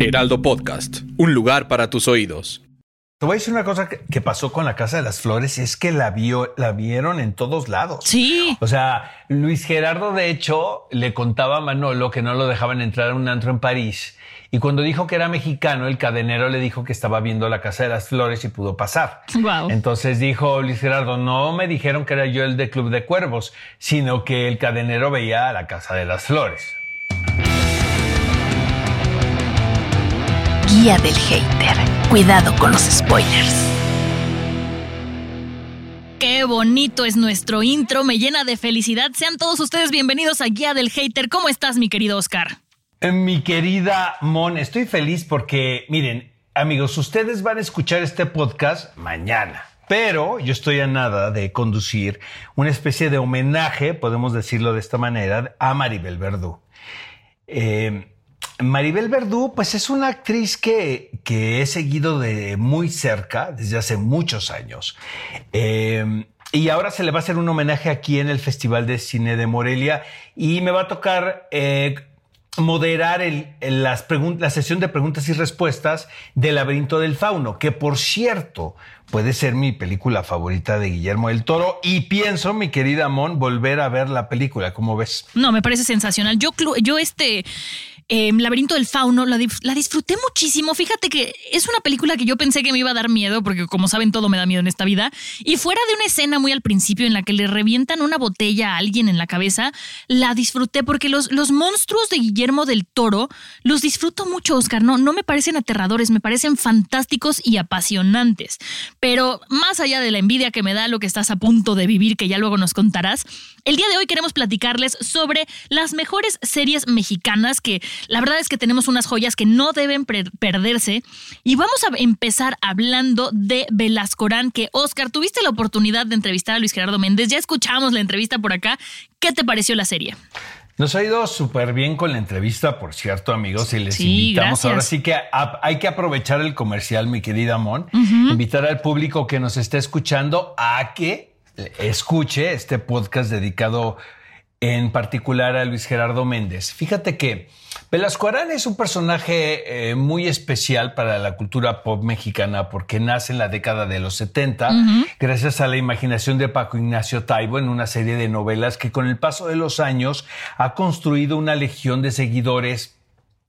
Heraldo Podcast, un lugar para tus oídos. Te voy a decir una cosa que, pasó con la Casa de las Flores, es que la, vio, la vieron en todos lados. Sí. O sea, Luis Gerardo, de hecho, le contaba a Manolo que no lo dejaban entrar a un antro en París. Y cuando dijo que era mexicano, el cadenero le dijo que estaba viendo la Casa de las Flores y pudo pasar. Wow. Entonces dijo Luis Gerardo, no me dijeron que era yo el de Club de Cuervos, sino que el cadenero veía la Casa de las Flores. Guía del hater. Cuidado con los spoilers. Qué bonito es nuestro intro, me llena de felicidad. Sean todos ustedes bienvenidos a Guía del Hater. ¿Cómo estás, mi querido Oscar? Eh, Mi querida Mon, estoy feliz porque, miren, amigos, ustedes van a escuchar este podcast mañana. Pero yo estoy a nada de conducir una especie de homenaje, podemos decirlo de esta manera, a Maribel Verdú. Eh, Maribel Verdú, pues es una actriz que, que he seguido de muy cerca desde hace muchos años. Eh, y ahora se le va a hacer un homenaje aquí en el Festival de Cine de Morelia y me va a tocar eh, moderar las la sesión de preguntas y respuestas del Laberinto del Fauno, que por cierto puede ser mi película favorita de Guillermo del Toro y pienso, mi querida Mon, volver a ver la película, ¿cómo ves? No, me parece sensacional. Yo, yo este eh, Laberinto del Fauno la, la disfruté muchísimo. Fíjate que es una película que yo pensé que me iba a dar miedo, porque como saben, todo me da miedo en esta vida. Y fuera de una escena muy al principio en la que le revientan una botella a alguien en la cabeza, la disfruté porque los, los monstruos de Guillermo del Toro los disfruto mucho, Oscar. No, no me parecen aterradores, me parecen fantásticos y apasionantes. Pero más allá de la envidia que me da lo que estás a punto de vivir, que ya luego nos contarás, el día de hoy queremos platicarles sobre las mejores series mexicanas que la verdad es que tenemos unas joyas que no deben perderse. Y vamos a empezar hablando de Velascorán, que Oscar, tuviste la oportunidad de entrevistar a Luis Gerardo Méndez, ya escuchamos la entrevista por acá. ¿Qué te pareció la serie? Nos ha ido súper bien con la entrevista, por cierto, amigos, y les Sí, invitamos. gracias. Ahora sí que a- hay que aprovechar el comercial, mi querida Mon, invitar al público que nos esté escuchando a que escuche este podcast dedicado en particular a Luis Gerardo Méndez. Fíjate que Velasco Arán es un personaje eh, muy especial para la cultura pop mexicana porque nace en la década de los 70 gracias a la imaginación de Paco Ignacio Taibo en una serie de novelas que con el paso de los años ha construido una legión de seguidores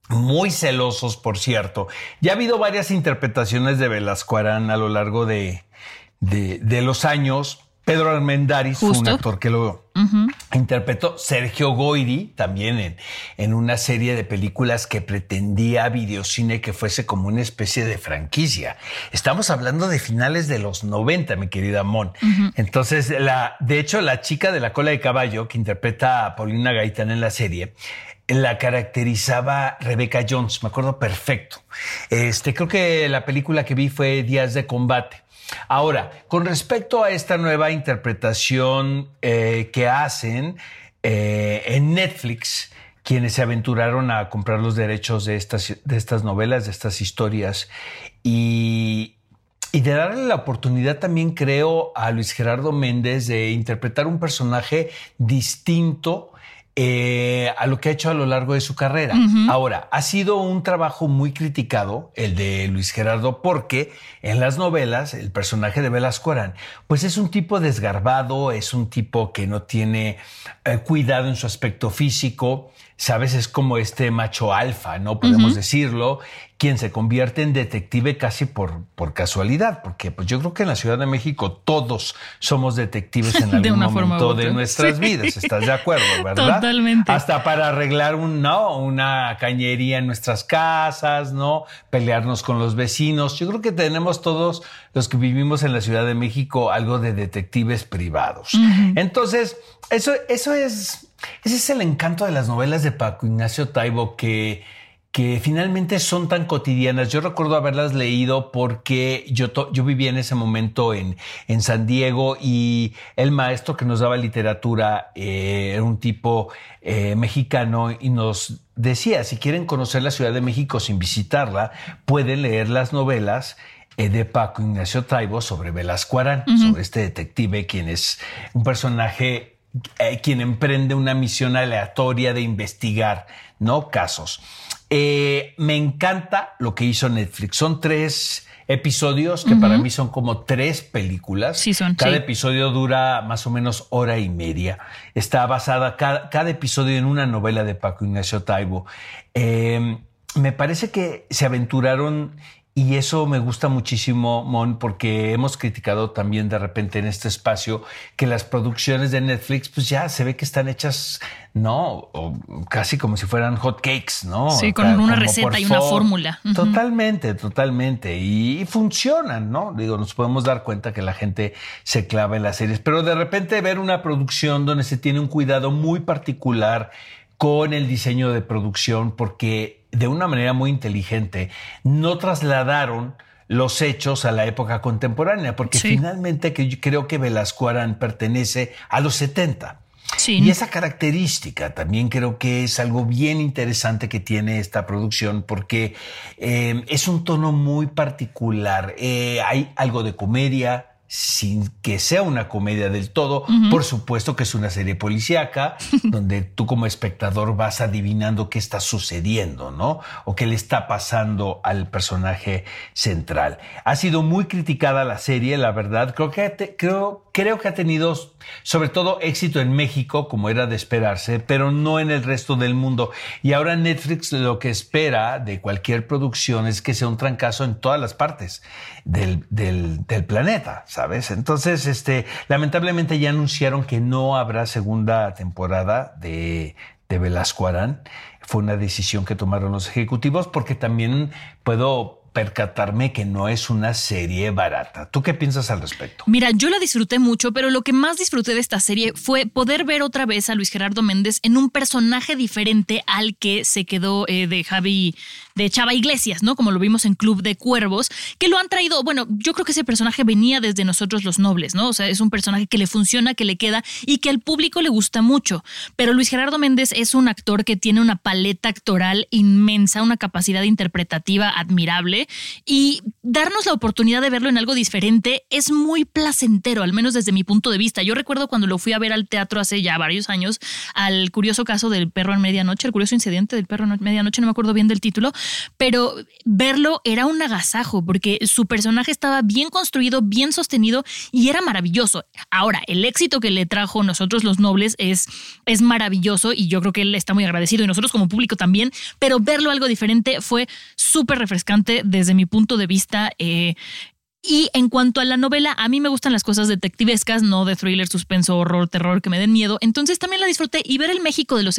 muy celosos, por cierto. Ya ha habido varias interpretaciones de Velasco Arán a lo largo de, de, de los años. Pedro Armendáriz fue un actor que lo interpretó. Sergio Goyri también en, en una serie de películas que pretendía videocine que fuese como una especie de franquicia. Estamos hablando de finales de los 90, mi querida Mon. Entonces, la, de hecho, la chica de la cola de caballo que interpreta a Paulina Gaitán en la serie, la caracterizaba Rebecca Jones, me acuerdo perfecto. Este, creo que la película que vi fue Días de Combate. Ahora, con respecto a esta nueva interpretación eh, que hacen eh, en Netflix, quienes se aventuraron a comprar los derechos de estas, de estas novelas, de estas historias, y, y de darle la oportunidad también, creo, a Luis Gerardo Méndez de interpretar un personaje distinto eh, a lo que ha hecho a lo largo de su carrera. Ahora, ha sido un trabajo muy criticado, el de Luis Gerardo, porque en las novelas, el personaje de Velasco Arán, pues es un tipo desgarbado, es un tipo que no tiene eh, cuidado en su aspecto físico, sabes, es como este macho alfa, ¿no? Podemos decirlo, quien se convierte en detective casi por, por casualidad, porque pues yo creo que en la Ciudad de México todos somos detectives en algún momento de nuestras Sí. vidas, ¿estás de acuerdo, verdad? Totalmente. Hasta para arreglar un, ¿no? una cañería en nuestras casas, ¿no? Pelearnos con los vecinos. Yo creo que tenemos todos los que vivimos en la Ciudad de México algo de detectives privados. Entonces, eso, eso es, ese es el encanto de las novelas de Paco Ignacio Taibo que, que finalmente son tan cotidianas. Yo recuerdo haberlas leído porque yo, yo vivía en ese momento en, en San Diego y el maestro que nos daba literatura eh, era un tipo eh, mexicano y nos decía, si quieren conocer la Ciudad de México sin visitarla, pueden leer las novelas eh, de Paco Ignacio Taibo sobre Velasco Arán, sobre este detective quien es un personaje eh, quien emprende una misión aleatoria de investigar, ¿no? Casos. Eh, me encanta lo que hizo Netflix. Son tres episodios que para mí son como tres películas. Sí, son. Cada sí. episodio dura más o menos hora y media. Está basada cada, cada episodio en una novela de Paco Ignacio Taibo. Eh, me parece que se aventuraron y eso me gusta muchísimo, Mon, porque hemos criticado también de repente en este espacio que las producciones de Netflix, pues ya se ve que están hechas, no, o casi como si fueran hot cakes, ¿no? Sí, con una receta y una fórmula. Totalmente, totalmente. Y, funcionan, ¿no? Digo, nos podemos dar cuenta que la gente se clava en las series, pero de repente ver una producción donde se tiene un cuidado muy particular con el diseño de producción, porque de una manera muy inteligente no trasladaron los hechos a la época contemporánea, porque Sí. finalmente que yo creo que Velasco Arán pertenece a los 70. Sí. Y esa característica también creo que es algo bien interesante que tiene esta producción porque eh, es un tono muy particular. Eh, hay algo de comedia sin que sea una comedia del todo. Por supuesto que es una serie policíaca donde tú como espectador vas adivinando qué está sucediendo, ¿no? O qué le está pasando al personaje central. Ha sido muy criticada la serie, la verdad. Creo que, te- creo, creo que ha tenido sobre todo éxito en México, como era de esperarse, pero no en el resto del mundo. Y ahora Netflix lo que espera de cualquier producción es que sea un trancazo en todas las partes del, del, del planeta, ¿sabes? Entonces, este, lamentablemente ya anunciaron que no habrá segunda temporada de, de Velasco Arán. Fue una decisión que tomaron los ejecutivos porque también puedo percatarme que no es una serie barata. ¿Tú qué piensas al respecto? Mira, yo la disfruté mucho, pero lo que más disfruté de esta serie fue poder ver otra vez a Luis Gerardo Méndez en un personaje diferente al que se quedó eh, de Javi, de Chava Iglesias, ¿no? Como lo vimos en Club de Cuervos, que lo han traído, bueno, yo creo que ese personaje venía desde nosotros los nobles, ¿no? O sea, es un personaje que le funciona, que le queda y que al público le gusta mucho. Pero Luis Gerardo Méndez es un actor que tiene una paleta actoral inmensa, una capacidad interpretativa admirable y darnos la oportunidad de verlo en algo diferente es muy placentero, al menos desde mi punto de vista. Yo recuerdo cuando lo fui a ver al teatro hace ya varios años, al curioso caso del perro en medianoche, el curioso incidente del perro en medianoche, no me acuerdo bien del título, pero verlo era un agasajo porque su personaje estaba bien construido, bien sostenido y era maravilloso. Ahora, el éxito que le trajo nosotros los nobles es, es maravilloso y yo creo que él está muy agradecido y nosotros como público también, pero verlo algo diferente fue súper refrescante desde mi punto de vista. eh, y en cuanto a la novela, a mí me gustan las cosas detectivescas, no de thriller, suspenso, horror, terror que me den miedo. Entonces también la disfruté y ver el México de los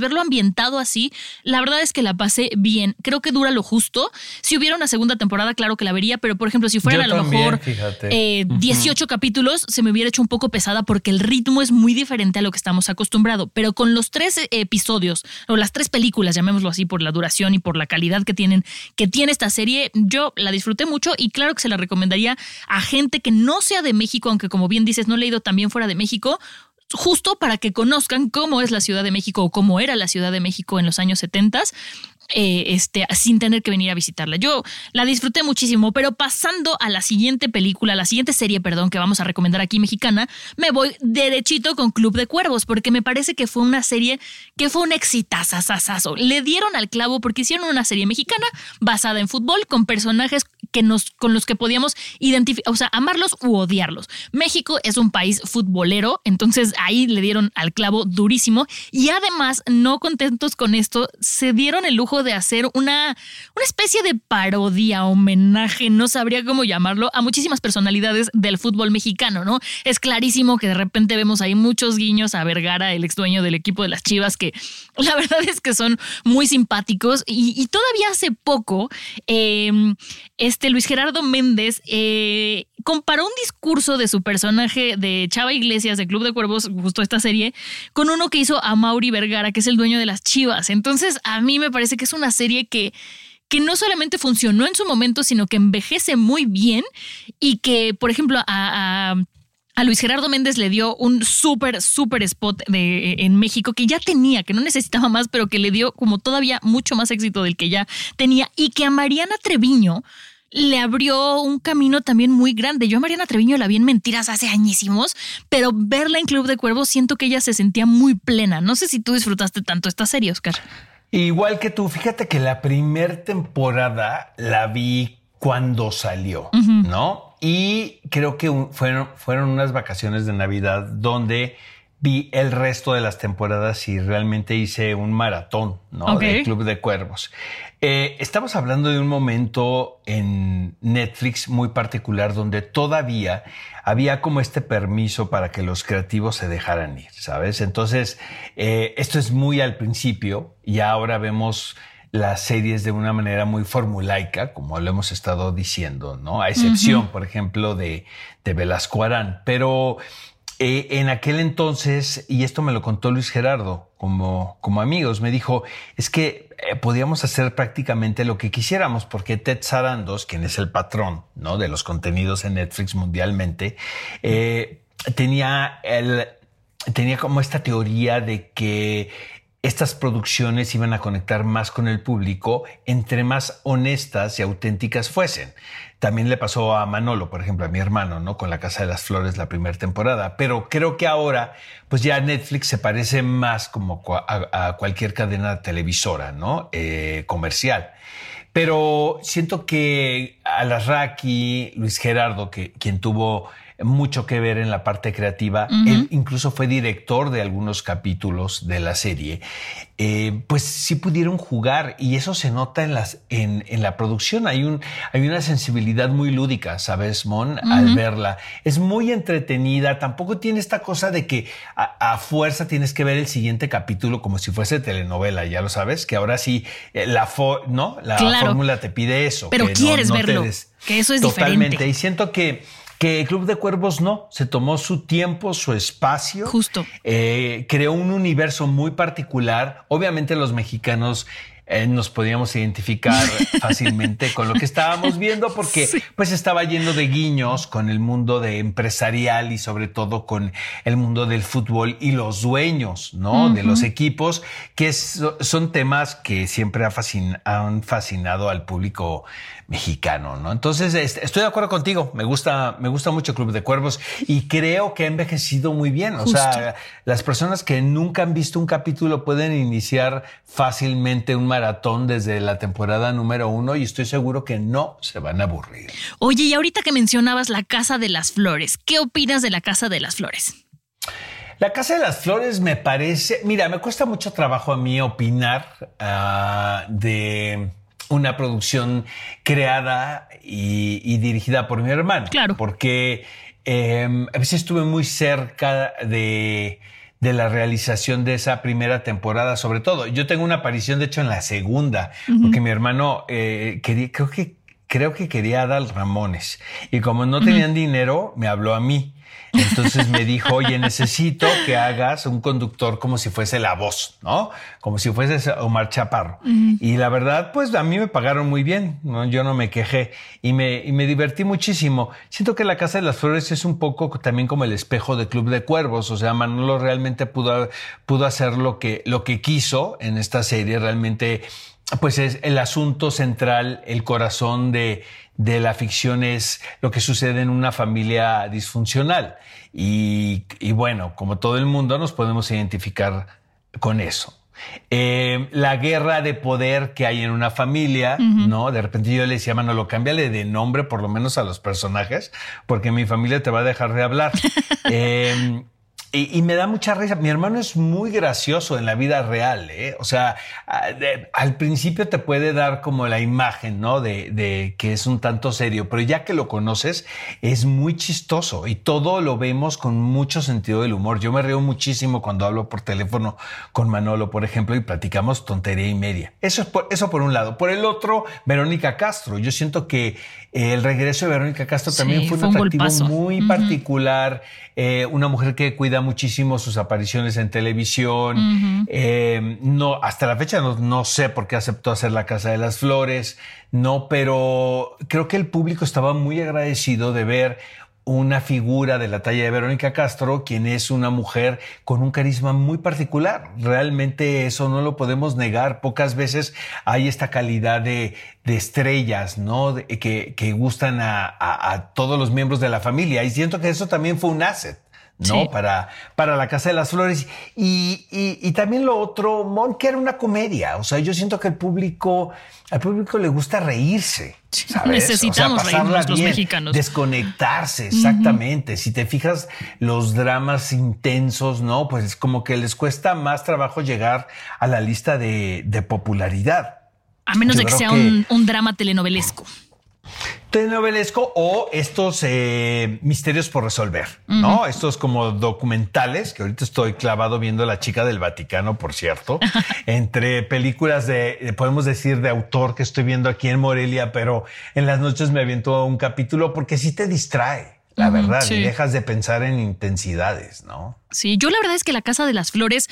verlo ambientado así, la verdad es que la pasé bien. Creo que dura lo justo. Si hubiera una segunda temporada, claro que la vería, pero por ejemplo, si fueran Yo a lo también, mejor eh, 18 capítulos, se me hubiera hecho un poco pesada porque el ritmo es muy diferente a lo que estamos acostumbrados. Pero con los tres episodios, o las tres películas, llamémoslo así, por la duración y por la calidad que tienen, que tiene esta serie, yo la disfruté mucho y claro que se la recomendaría a gente que no sea de México, aunque como bien dices, no he leído también fuera de México justo para que conozcan cómo es la Ciudad de México o cómo era la Ciudad de México en los años 70 eh, este, sin tener que venir a visitarla. Yo la disfruté muchísimo, pero pasando a la siguiente película, a la siguiente serie, perdón, que vamos a recomendar aquí mexicana, me voy derechito con Club de Cuervos, porque me parece que fue una serie que fue un exitazazazazo. Le dieron al clavo porque hicieron una serie mexicana basada en fútbol con personajes que nos, con los que podíamos identificar, o sea, amarlos u odiarlos. México es un país futbolero, entonces ahí le dieron al clavo durísimo y además, no contentos con esto, se dieron el lujo de hacer una, una especie de parodia, homenaje, no sabría cómo llamarlo, a muchísimas personalidades del fútbol mexicano, ¿no? Es clarísimo que de repente vemos ahí muchos guiños a Vergara, el ex dueño del equipo de las Chivas, que la verdad es que son muy simpáticos y, todavía hace poco, eh, este este Luis Gerardo Méndez eh, comparó un discurso de su personaje de Chava Iglesias de Club de Cuervos, justo esta serie, con uno que hizo a Mauri Vergara, que es el dueño de las Chivas. Entonces, a mí me parece que es una serie que que no solamente funcionó en su momento, sino que envejece muy bien y que, por ejemplo, a, Luis Gerardo Méndez le dio un súper, súper spot de, en México que ya tenía, que no necesitaba más, pero que le dio como todavía mucho más éxito del que ya tenía y que a Mariana Treviño le abrió un camino también muy grande. Yo a Mariana Treviño la vi en Mentiras hace añísimos, pero verla en Club de Cuervos siento que ella se sentía muy plena. No sé si tú disfrutaste tanto esta serie, Oscar. Igual que tú, fíjate que la primera temporada la vi cuando salió, ¿no? Y creo que fueron, fueron unas vacaciones de Navidad donde vi el resto de las temporadas y realmente hice un maratón, ¿no? Del Club de Cuervos. Eh, estamos hablando de un momento en Netflix muy particular donde todavía había como este permiso para que los creativos se dejaran ir, ¿sabes? Entonces, eh, esto es muy al principio y ahora vemos las series de una manera muy formulaica, como lo hemos estado diciendo, ¿no? A excepción, por ejemplo, de, de Velasco Arán. Pero eh, en aquel entonces, y esto me lo contó Luis Gerardo como, como amigos, me dijo, es que eh, podíamos hacer prácticamente lo que quisiéramos, porque Ted Sarandos, quien es el patrón ¿no? de los contenidos en Netflix mundialmente, eh, tenía, el, tenía como esta teoría de que estas producciones iban a conectar más con el público entre más honestas y auténticas fuesen. También le pasó a Manolo, por ejemplo, a mi hermano, ¿no? Con La Casa de las Flores la primera temporada. Pero creo que ahora, pues ya Netflix se parece más como a, cualquier cadena televisora, ¿no? Eh, comercial. Pero siento que Alasraki, Luis Gerardo, que, quien tuvo mucho que ver en la parte creativa. Él incluso fue director de algunos capítulos de la serie. Eh, pues sí pudieron jugar y eso se nota en, las, en, en, la producción. Hay, un, hay una sensibilidad muy lúdica, ¿sabes, Mon? Al verla. Es muy entretenida. Tampoco tiene esta cosa de que a, fuerza tienes que ver el siguiente capítulo como si fuese telenovela, ya lo sabes, que ahora sí eh, la, ¿no? la fórmula te pide eso. Pero quieres verlo. que eso es Totalmente. Y siento que que el Club de Cuervos no, se tomó su tiempo, su espacio. Justo. Eh, creó un universo muy particular. Obviamente los mexicanos eh, nos podíamos identificar fácilmente con lo que estábamos viendo porque pues estaba yendo de guiños con el mundo de empresarial y sobre todo con el mundo del fútbol y los dueños, ¿no? De los equipos, que son temas que siempre han fascinado al público mexicano, ¿no? Entonces, estoy de acuerdo contigo. Me gusta, me gusta mucho Club de Cuervos y creo que ha envejecido muy bien. O sea, las personas que nunca han visto un capítulo pueden iniciar fácilmente un maratón desde la temporada número uno y estoy seguro que no se van a aburrir. Oye, y ahorita que mencionabas la Casa de las Flores, ¿qué opinas de la Casa de las Flores? La Casa de las Flores me parece, mira, me cuesta mucho trabajo a mí opinar ah, de una producción creada y, dirigida por mi hermano. Claro. Porque em, a veces estuve muy cerca de, la realización de esa primera temporada, sobre todo. Yo tengo una aparición, de hecho, en la segunda, porque mi hermano eh, quería, creo que creo que quería dar Ramones. Y como no tenían dinero, me habló a mí. Entonces me dijo, oye, necesito que hagas un conductor como si fuese la voz, ¿no? Como si fuese Omar Chaparro. Y la verdad, pues a mí me pagaron muy bien, ¿no? Yo no me quejé y me, y me divertí muchísimo. Siento que la Casa de las Flores es un poco también como el espejo de Club de Cuervos. O sea, Manolo realmente pudo, pudo hacer lo que, lo que quiso en esta serie. Realmente, pues es el asunto central, el corazón de de la ficción es lo que sucede en una familia disfuncional. Y, bueno, como todo el mundo nos podemos identificar con eso. Eh, la guerra de poder que hay en una familia, ¿no? De repente yo le decía, Manolo, cámbiale de nombre por lo menos a los personajes, porque mi familia te va a dejar de hablar. eh, y, me da mucha risa. Mi hermano es muy gracioso en la vida real, ¿eh? O sea, al principio te puede dar como la imagen, ¿no? De, de, que es un tanto serio, pero ya que lo conoces, es muy chistoso y todo lo vemos con mucho sentido del humor. Yo me río muchísimo cuando hablo por teléfono con Manolo, por ejemplo, y platicamos tontería y media. Eso es por, eso por un lado. Por el otro, Verónica Castro. Yo siento que el regreso de Verónica Castro también fue un, atractivo muy particular. Eh, una mujer que cuida muchísimo sus apariciones en televisión. Eh, no, hasta la fecha no, sé por qué aceptó hacer la Casa de las Flores. No, pero creo que el público estaba muy agradecido de ver una figura de la talla de Verónica Castro, quien es una mujer con un carisma muy particular. Realmente eso no lo podemos negar. Pocas veces hay esta calidad de, estrellas, ¿no? que, que, gustan a, a, todos los miembros de la familia. Y siento que eso también fue un asset. ¿No? Para, para la Casa de las Flores. Y, y, también lo otro, Mon, que era una comedia. O sea, yo siento que el público, al público le gusta reírse. Necesitamos reírnos los mexicanos. Desconectarse, exactamente. Si te fijas, los dramas intensos, ¿no? Pues es como que les cuesta más trabajo llegar a la lista de, de popularidad. A menos de que sea un, un drama telenovelesco telenovelesco o estos eh, misterios por resolver, ¿no? Estos como documentales, que ahorita estoy clavado viendo La chica del Vaticano, por cierto, entre películas de, podemos decir, de autor que estoy viendo aquí en Morelia, pero en las noches me aviento un capítulo porque sí te distrae. La verdad, y dejas de pensar en intensidades, ¿no? Sí, yo la verdad es que La Casa de las Flores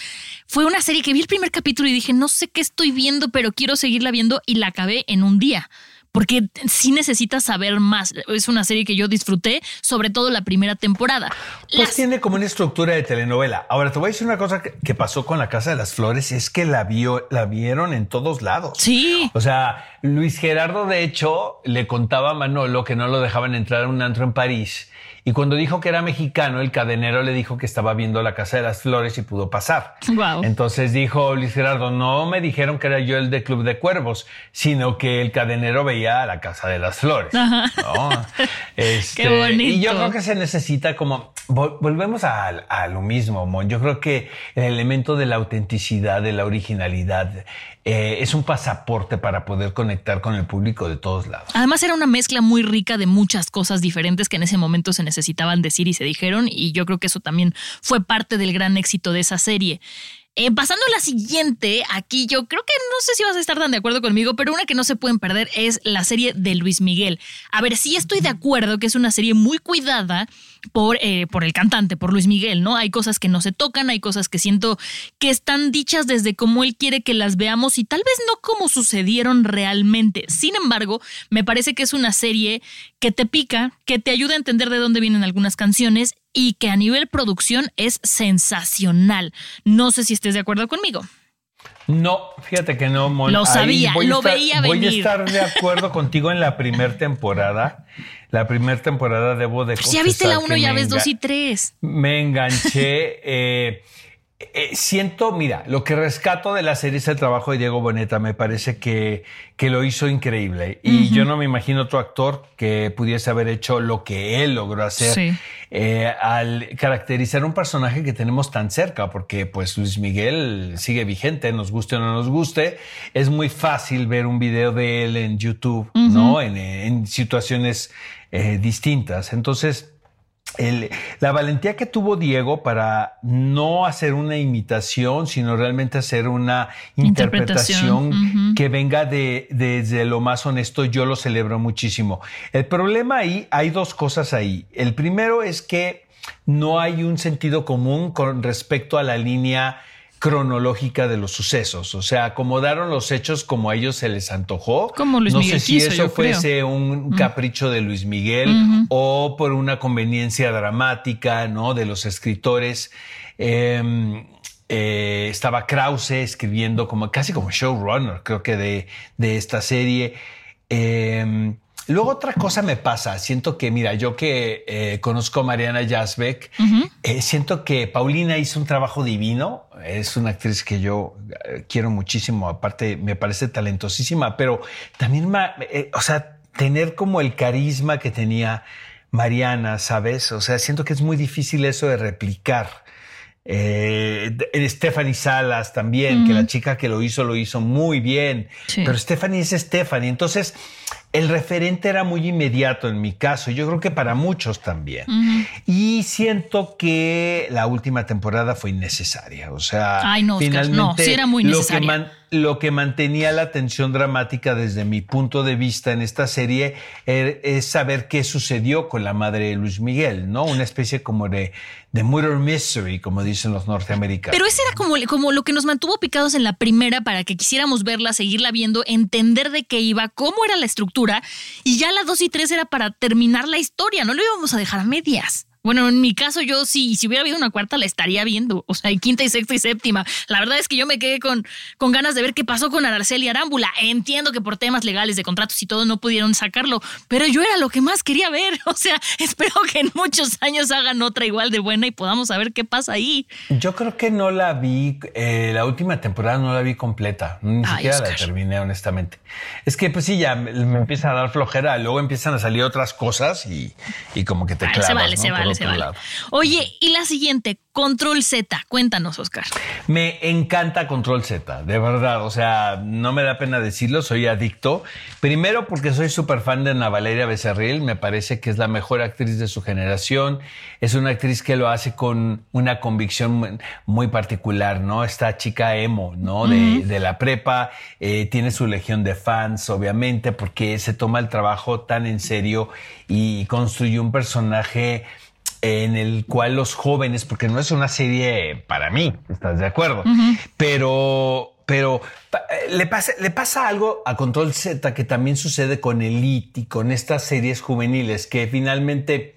fue una serie que vi el primer capítulo y dije, no sé qué estoy viendo, pero quiero seguirla viendo y la acabé en un día porque sí necesitas saber más. Es una serie que yo disfruté, sobre todo la primera temporada. Pues tiene como una estructura de telenovela. Ahora te voy a decir una cosa que, pasó con La Casa de las Flores, es que la, vio, la vieron en todos lados. Sí. O sea, Luis Gerardo, de hecho, le contaba a Manolo que no lo dejaban entrar a un antro en París y cuando dijo que era mexicano, el cadenero le dijo que estaba viendo la Casa de las Flores y pudo pasar. Entonces dijo Luis Gerardo, no me dijeron que era yo el de Club de Cuervos, sino que el cadenero veía la Casa de las Flores. Este, Qué bonito. Y yo creo que se necesita como, volvemos a, a lo mismo, Mon. Yo creo que el elemento de la autenticidad, de la originalidad, eh, es un pasaporte para poder conectar con el público de todos lados. Además era una mezcla muy rica de muchas cosas diferentes que en ese momento se necesitaban decir y se dijeron y yo creo que eso también fue parte del gran éxito de esa serie. Eh, pasando a la siguiente, aquí yo creo que no sé si vas a estar tan de acuerdo conmigo, pero una que no se pueden perder es la serie de Luis Miguel. A ver, sí estoy de acuerdo que es una serie muy cuidada por, eh, por el cantante, por Luis Miguel, ¿no? Hay cosas que no se tocan, hay cosas que siento que están dichas desde cómo él quiere que las veamos y tal vez no como sucedieron realmente. Sin embargo, me parece que es una serie que te pica, que te ayuda a entender de dónde vienen algunas canciones y que a nivel producción es sensacional. No sé si estés de acuerdo conmigo. No, fíjate que no, Mon. Lo sabía, lo veía venir. Voy a estar de acuerdo contigo en la primera temporada. La primera temporada debo de. Pues ya viste la uno, ya ves dos y tres. Me enganché. eh, eh, siento, mira, lo que rescato de la serie es el trabajo de Diego Boneta. Me parece que, que lo hizo increíble. Y yo no me imagino otro actor que pudiese haber hecho lo que él logró hacer eh, al caracterizar un personaje que tenemos tan cerca, porque pues Luis Miguel sigue vigente, nos guste o no nos guste. Es muy fácil ver un video de él en YouTube, ¿no? En, situaciones eh, distintas. Entonces, la valentía que tuvo Diego para no hacer una imitación, sino realmente hacer una interpretación, que venga de, desde lo más honesto, yo lo celebro muchísimo. El problema ahí, hay dos cosas ahí. El primero es que no hay un sentido común con respecto a la línea cronológica de los sucesos, o sea, acomodaron los hechos como a ellos se les antojó. Como Luis no sé si eso fuese un capricho de Luis Miguel o por una conveniencia dramática, ¿no? De los escritores. Em, eh, estaba Krause escribiendo como casi como showrunner, creo que de, de esta serie. Eh, Luego otra cosa me pasa, siento que, mira, yo que eh, conozco a Mariana Jasbeck, eh, siento que Paulina hizo un trabajo divino, es una actriz que yo eh, quiero muchísimo, aparte me parece talentosísima, pero también, o sea, tener como el carisma que tenía Mariana, ¿sabes? O sea, siento que es muy difícil eso de replicar. Eh, Stephanie Salas también, que la chica que lo hizo lo hizo muy bien. Sí. Pero Stephanie es Stephanie. Entonces, el referente era muy inmediato en mi caso. Yo creo que para muchos también. Y siento que la última temporada fue innecesaria. O sea, Ay, no, Oscar, finalmente no, sí era muy lo que man- lo que mantenía la tensión dramática desde mi punto de vista en esta serie er- es saber qué sucedió con la madre de Luis Miguel, ¿no? Una especie como de, de murder mystery, como dicen los norteamericanos. Pero ese era como, como lo que nos mantuvo picados en la primera para que quisiéramos verla, seguirla viendo, entender de qué iba, cómo era la estructura. Y ya la dos y tres era para terminar la historia, no lo íbamos a dejar a medias. Bueno, en mi caso yo sí, si hubiera habido una cuarta la estaría viendo, o sea, y quinta y sexta y séptima. La verdad es que yo me quedé con, con ganas de ver qué pasó con Araceli Arámbula. Entiendo que por temas legales de contratos y todo no pudieron sacarlo, pero yo era lo que más quería ver. O sea, espero que en muchos años hagan otra igual de buena y podamos saber qué pasa ahí. Yo creo que no la vi, eh, la última temporada no la vi completa, ni Ay, siquiera la terminé honestamente. Es que pues sí, ya me, me empieza a dar flojera, luego empiezan a salir otras cosas y, y como que te Ay, clavas, se vale, ¿no? se vale, se vale. lado. Oye, y la siguiente, Control Z. Cuéntanos, Oscar. Me encanta Control Z, de verdad. O sea, no me da pena decirlo, soy adicto. Primero porque soy súper fan de Ana Valeria Becerril, me parece que es la mejor actriz de su generación. Es una actriz que lo hace con una convicción muy- particular, ¿no? Esta chica emo, ¿no? De, de la prepa, eh, tiene su legión de fans, obviamente, porque se toma el trabajo tan en serio y construye un personaje en el cual los jóvenes, porque no es una serie para mí, ¿estás de acuerdo? Pero, pero eh, le pasa, le pasa algo a Control Z que también sucede con Elite y con estas series juveniles que finalmente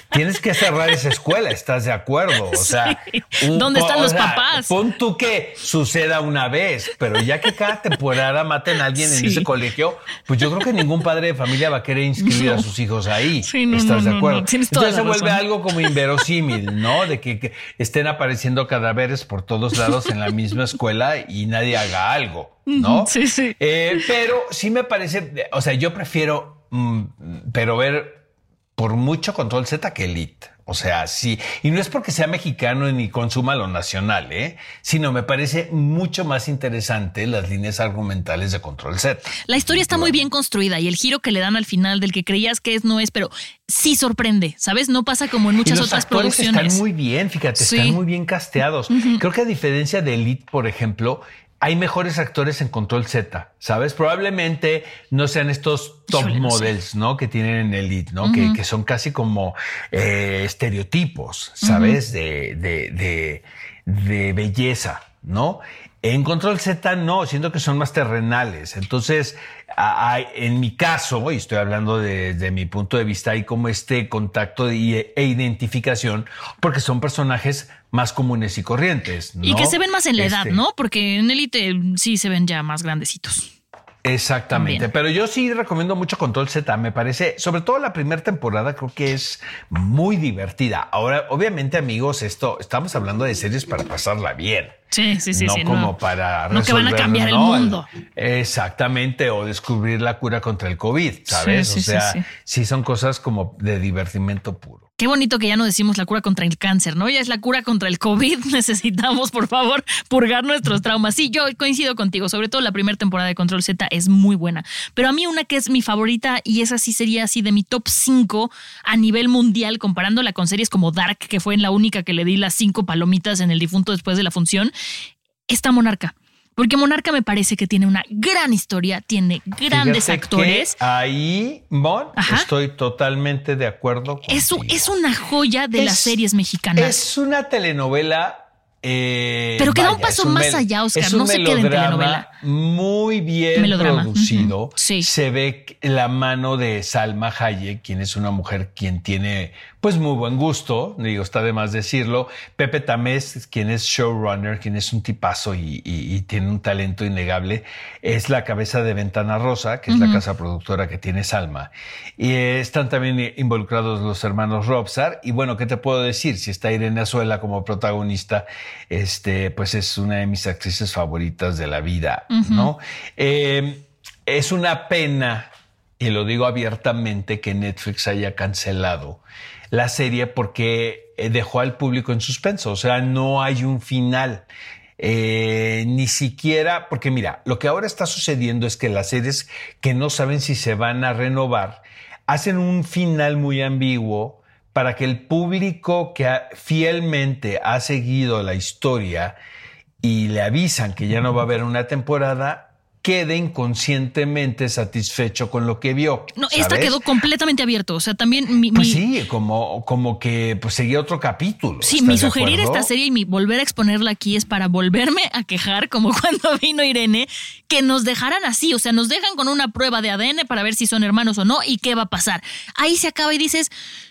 tienes que cerrar esa escuela, ¿estás de acuerdo? O sea, Sí. ¿Dónde están o los sea, papás? Pon tú que suceda una vez, pero ya que cada temporada maten a alguien en ese colegio, pues yo creo que ningún padre de familia va a querer inscribir a sus hijos ahí. Sí, no, ¿Estás no, de acuerdo? Entonces se vuelve algo como inverosímil, ¿no? De que, que estén apareciendo cadáveres por todos lados en la misma escuela y nadie haga algo, ¿no? Sí, sí. Eh, pero sí me parece, o sea, yo prefiero, mm, pero ver por mucho Control Z que Elite. O sea, sí. Y no es porque sea mexicano ni consuma lo nacional, ¿eh? Sino me parece mucho más interesante las líneas argumentales de Control Z. La historia está muy bien construida y el giro que le dan al final del que creías que es no es, pero sí sorprende, ¿sabes? No pasa como en Y muchas los otras producciones. están muy bien, fíjate, Sí. están muy bien casteados. Creo que a diferencia de Elite, por ejemplo, hay mejores actores en Control Z, ¿sabes? Probablemente no sean estos top Híjole, no sé. models, ¿no? Que tienen en Elite, ¿no? que, que son casi como eh, estereotipos, ¿sabes? de, de, de, de belleza, ¿no? En Control Z no, siento que son más terrenales. Entonces, hay- en mi caso, y estoy hablando de- desde mi punto de vista, hay como este contacto y- e identificación, porque son personajes más comunes y corrientes. Y ¿no? que se ven más en la edad, Este, ¿no? Porque en Elite sí se ven ya más grandecitos. Exactamente, También. pero yo sí recomiendo mucho Control Z, me parece, sobre todo la primera temporada, creo que es muy divertida. Ahora, obviamente, amigos, esto estamos hablando de series para pasarla bien. Sí, sí, sí. no sí, como para No que van a resolver, cambiar el ¿no? mundo. Exactamente, o descubrir la cura contra el COVID, ¿sabes? Sí, sí, o sea, sí, sí, sí. son cosas como de divertimento puro. Qué bonito que ya no decimos la cura contra el cáncer, ¿no? Ya es la cura contra el COVID. Necesitamos, por favor, purgar nuestros traumas. Sí, yo coincido contigo. Sobre todo la primera temporada de Control Z es muy buena. Pero a mí una que es mi favorita y esa sí sería así de mi top 5 a nivel mundial, comparándola con series como Dark, que fue en la única que le di las cinco palomitas en el difunto después de la función, está Monarca. Porque Monarca me parece que tiene una gran historia, tiene grandes Fíjate actores. que ahí, Mon, Ajá. estoy totalmente de acuerdo. Es, una joya de las Es- series mexicanas. Es una telenovela. eh, Pero que da un paso más allá, Oscar, es un no se queda en telenovela. Muy bien Melodrama, producido. sí. Se ve la mano de Salma Hayek, quien es una mujer quien tiene pues muy buen gusto, digo, está de más decirlo. Pepe Tamés, quien es showrunner, quien es un tipazo y, y- y tiene un talento innegable, es la cabeza de Ventana Rosa, que es la casa productora que tiene Salma. Y eh, están también involucrados los hermanos Robsar. Y bueno, ¿qué te puedo decir? Si está Irene Azuela como protagonista, este, pues es una de mis actrices favoritas de la vida, ¿no? Eh, es una pena, y lo digo abiertamente, que Netflix haya cancelado la serie porque eh, dejó al público en suspenso. O sea, no hay un final. Eh, ni siquiera, porque mira, lo que ahora está sucediendo es que las series que no saben si se van a renovar hacen un final muy ambiguo para que el público que fielmente ha seguido la historia y le avisan que ya no va a haber una temporada, quede inconscientemente satisfecho con lo que vio. No, esta quedó completamente abierto. O sea, también mi. Pues mi- sí, como, como que pues, seguía otro capítulo. Sí, ¿estás mi sugerir acuerdo? esta serie y mi volver a exponerla aquí es para volverme a quejar, como cuando vino Irene, que nos dejaran así, o sea, nos dejan con una prueba de ADN para ver si son hermanos o no y qué va a pasar. Ahí se acaba y dices,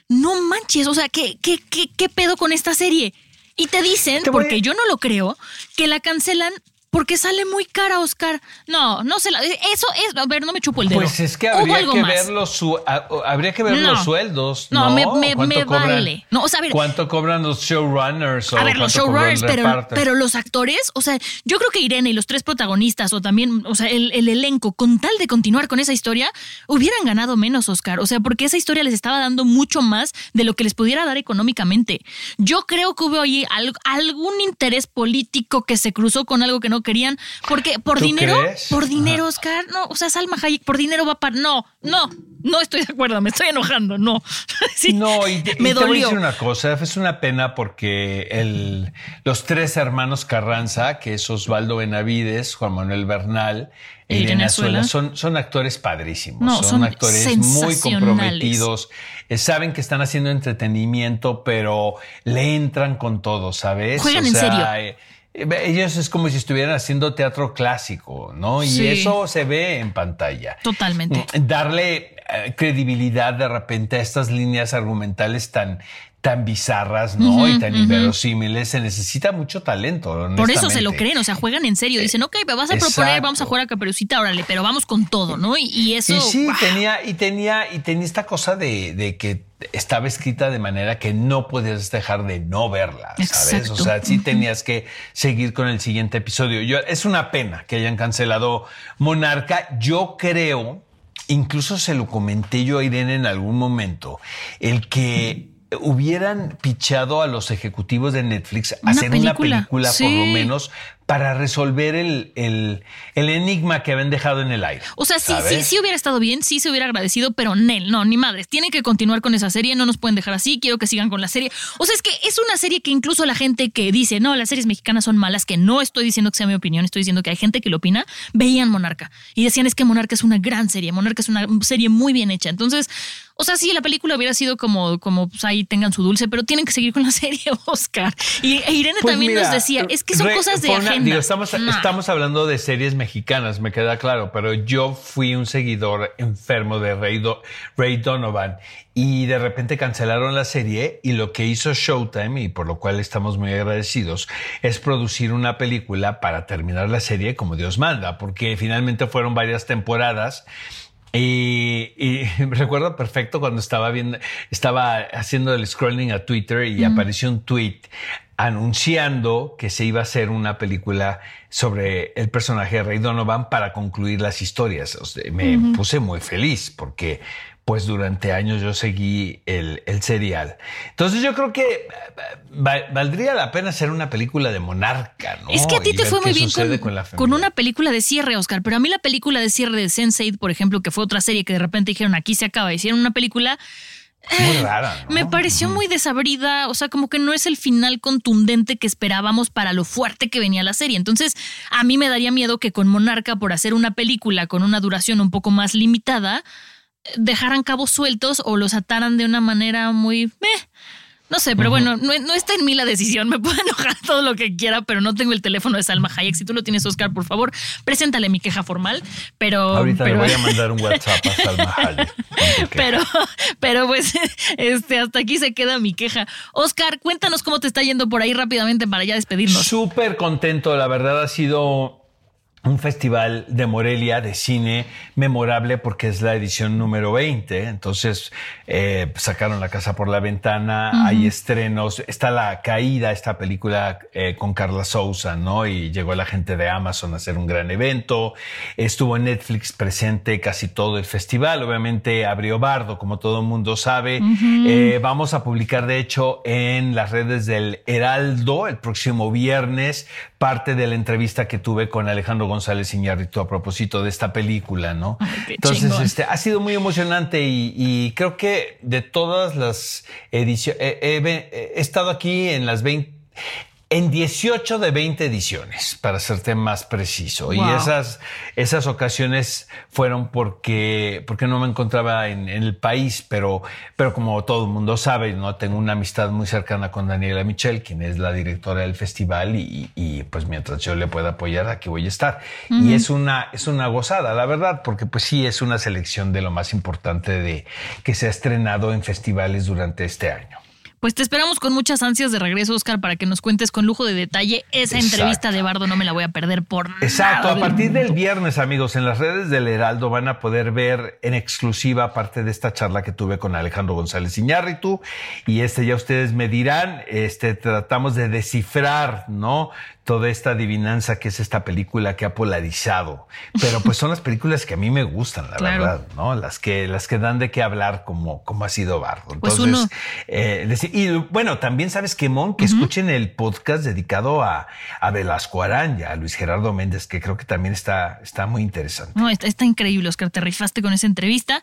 no manches, o sea, ¿qué, qué, qué, qué pedo con esta serie? Y te dicen, Te voy a- porque yo no lo creo, que la cancelan porque sale muy cara, Oscar. No, no se la. Eso es. A ver, no me chupo el dedo. Pues es que habría algo que más. ver los su- a- habría que ver No. los sueldos. No, No, me- me- ¿Cuánto me cobran? vale. No, o sea, a ver- ¿Cuánto cobran los showrunners? o A ver, los showrunners, pero, pero los actores, o sea, yo creo que Irene y los tres protagonistas, o también, o sea, el, el elenco, con tal de continuar con esa historia, hubieran ganado menos, Oscar. O sea, porque esa historia les estaba dando mucho más de lo que les pudiera dar económicamente. Yo creo que hubo ahí al- algún interés político que se cruzó con algo que no querían, porque por ¿Tú dinero, crees? por dinero, Oscar, no, o sea, Salma Hayek, por dinero va para. No, no, no estoy de acuerdo, me estoy enojando, no. Sí, No, y, te, y me te voy a dolió. decir una cosa, es una pena porque el, los tres hermanos Carranza, que es Osvaldo Benavides, Juan Manuel Bernal Azuela. Azuela, son, son actores padrísimos, No, son, son actores muy comprometidos, eh, saben que están haciendo entretenimiento, pero le entran con todo, ¿sabes? Juegan en serio. eh, ellos es como si estuvieran haciendo teatro clásico, ¿no? Sí. Y eso se ve en pantalla Totalmente. darle eh, credibilidad de repente a estas líneas argumentales tan tan bizarras, ¿no? y tan inverosímiles, se necesita mucho talento. Por eso se lo creen, o sea, juegan en serio. Dicen, ok, me vas a proponer, vamos a jugar a Caperucita, órale, pero vamos con todo, ¿no? Y, y eso. Y sí, ¡guau! tenía, y tenía, y tenía esta cosa de, de que estaba escrita de manera que no podías dejar de no verla, ¿sabes? Exacto. O sea, sí tenías que seguir con el siguiente episodio. Yo, es una pena que hayan cancelado Monarca. Yo creo, incluso se lo comenté yo a Irene en algún momento, el que hubieran pichado a los ejecutivos de Netflix a Una hacer una película, por lo menos para resolver el, el, el enigma que habían dejado en el aire. O sea, sí, sí, sí hubiera estado bien, sí se hubiera agradecido, pero Nel, no, ni madres. Tienen que continuar con esa serie, no nos pueden dejar así, quiero que sigan con la serie. O sea, es que es una serie que incluso la gente que dice, no, las series mexicanas son malas, que no estoy diciendo que sea mi opinión, estoy diciendo que hay gente que lo opina, veían Monarca y decían es que Monarca es una gran serie, Monarca es una serie muy bien hecha. Entonces, o sea, sí, la película hubiera sido como, como pues ahí tengan su dulce, pero tienen que seguir con la serie, Oscar. Y e Irene Pues también mira, nos decía, es que son re- cosas de digo, estamos, Nah. estamos hablando de series mexicanas, me queda claro, pero yo fui un seguidor enfermo de Ray, Do- Ray Donovan y de repente cancelaron la serie y lo que hizo Showtime, y por lo cual estamos muy agradecidos, es producir una película para terminar la serie como Dios manda, porque finalmente fueron varias temporadas. Y, y recuerdo perfecto cuando estaba viendo, estaba haciendo el scrolling a Twitter y apareció un tweet anunciando que se iba a hacer una película sobre el personaje de Ray Donovan para concluir las historias. me puse muy feliz porque pues durante años yo seguí el, el serial. Entonces yo creo que eh, valdría la pena hacer una película de Monarca, ¿no? Es que a ti te fue muy bien con, una película de cierre, Oscar, pero a mí la película de cierre de Sense8, por ejemplo, que fue otra serie que de repente dijeron aquí se acaba, hicieron una película... Muy eh, rara. Me pareció muy desabrida, o sea, como que no es el final contundente que esperábamos para lo fuerte que venía la serie. Entonces, a mí me daría miedo que con Monarca, por hacer una película con una duración un poco más limitada, dejaran cabos sueltos o los ataran de una manera muy... no sé, pero bueno, no, está en mí la decisión. Me puedo enojar todo lo que quiera, pero no tengo el teléfono de Salma Hayek. Si tú lo tienes, Oscar, por favor, preséntale mi queja formal. Pero. Ahorita le voy a mandar un WhatsApp a Salma Hayek. pero, pero pues, este, hasta aquí se queda mi queja. Oscar, cuéntanos cómo te está yendo por ahí rápidamente para ya despedirnos. Súper contento, la verdad ha sido un festival de Morelia de cine memorable porque es la edición número 20. Entonces eh, sacaron La Casa por la Ventana, hay estrenos, está La Caída, esta película eh, con Carla Souza, ¿no? Y llegó la gente de Amazon a hacer un gran evento. Estuvo en Netflix presente casi todo el festival. Obviamente abrió Bardo, como todo el mundo sabe. Eh, vamos a publicar, de hecho, en las redes del Heraldo el próximo viernes parte de la entrevista que tuve con Alejandro González Iñárritu a propósito de esta película, ¿no? Entonces, este, ha sido muy emocionante y, creo que de todas las ediciones, he estado aquí en las 20, en 18 de 20 ediciones, para serte más preciso. Y esas, esas ocasiones fueron porque, porque no me encontraba en, el país, pero, pero como todo el mundo sabe, ¿no? tengo una amistad muy cercana con Daniela Michel, quien es la directora del festival, y, y pues mientras yo le pueda apoyar, aquí voy a estar. Y es una, es una gozada, la verdad, porque pues sí es una selección de lo más importante de que se ha estrenado en festivales durante este año. Pues te esperamos con muchas ansias de regreso, Oscar, para que nos cuentes con lujo de detalle esa entrevista de Bardo. No me la voy a perder por nada. Exacto. A partir del viernes, amigos, en las redes del Heraldo van a poder ver en exclusiva parte de esta charla que tuve con Alejandro González Iñárritu. Y este ya ustedes me dirán, este tratamos de descifrar, ¿no? Toda esta adivinanza que es esta película que ha polarizado. Pero pues son las películas que a mí me gustan, la verdad, ¿no? Las que, las que dan de qué hablar como, como ha sido Bardo. Pues Entonces, eh, y bueno, también sabes que Mon, que escuchen el podcast dedicado a, a Velasco Aranya, a Luis Gerardo Méndez, que creo que también está, está muy interesante. No, está, está increíble, Oscar, te rifaste con esa entrevista.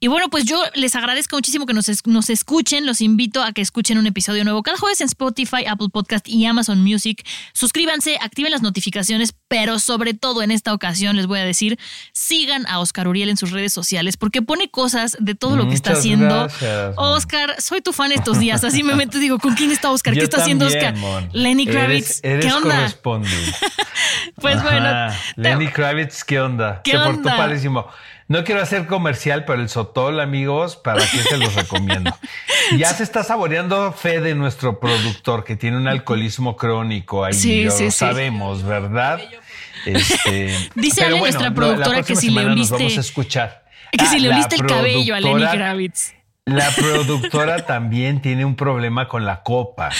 Y bueno, pues yo les agradezco muchísimo que nos, nos escuchen, los invito a que escuchen un episodio nuevo cada jueves en Spotify, Apple Podcast y Amazon Music. Suscríbanse suscríbanse, activen las notificaciones, pero sobre todo en esta ocasión les voy a decir, sigan a Oscar Uriel en sus redes sociales porque pone cosas de todo lo que está haciendo. Oscar, soy tu fan estos días, así me meto y digo, ¿con quién está Oscar? ¿Qué está haciendo Oscar? Lenny Kravitz, ¿qué onda? pues bueno. Lenny Kravitz, ¿qué onda? ¿Qué Se portó no quiero hacer comercial, pero el Sotol, amigos, para que se los recomiendo. Ya se está saboreando fe de nuestro productor que tiene un alcoholismo crónico ahí. Sí, lo sabemos, ¿verdad? Este, Dice Ale, nuestra productora, que si le oliste. vamos a escuchar. Que si le oliste el cabello a Lenny Kravitz. La productora también tiene un problema con la copa,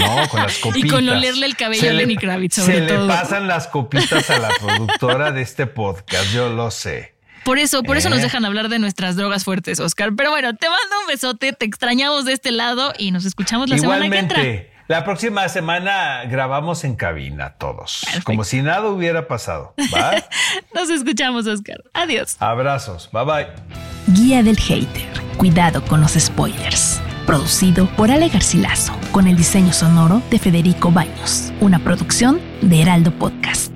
¿no? Con las copitas. Y con olerle el cabello a Lenny Kravitz, sobre todo. Se le pasan las copitas a la productora de este podcast, yo lo sé. Por eso, por eso nos ¿Eh? dejan hablar de nuestras drogas fuertes, Oscar. Pero bueno, te mando un besote, te extrañamos de este lado y nos escuchamos la semana que entra. La próxima semana grabamos en cabina todos, como si nada hubiera pasado. ¿va? Nos escuchamos, Oscar. Adiós. Abrazos. Bye bye. Guía del Hater. Cuidado con los spoilers. Producido por Ale Garcilaso, con el diseño sonoro de Federico Baños. Una producción de Heraldo Podcast.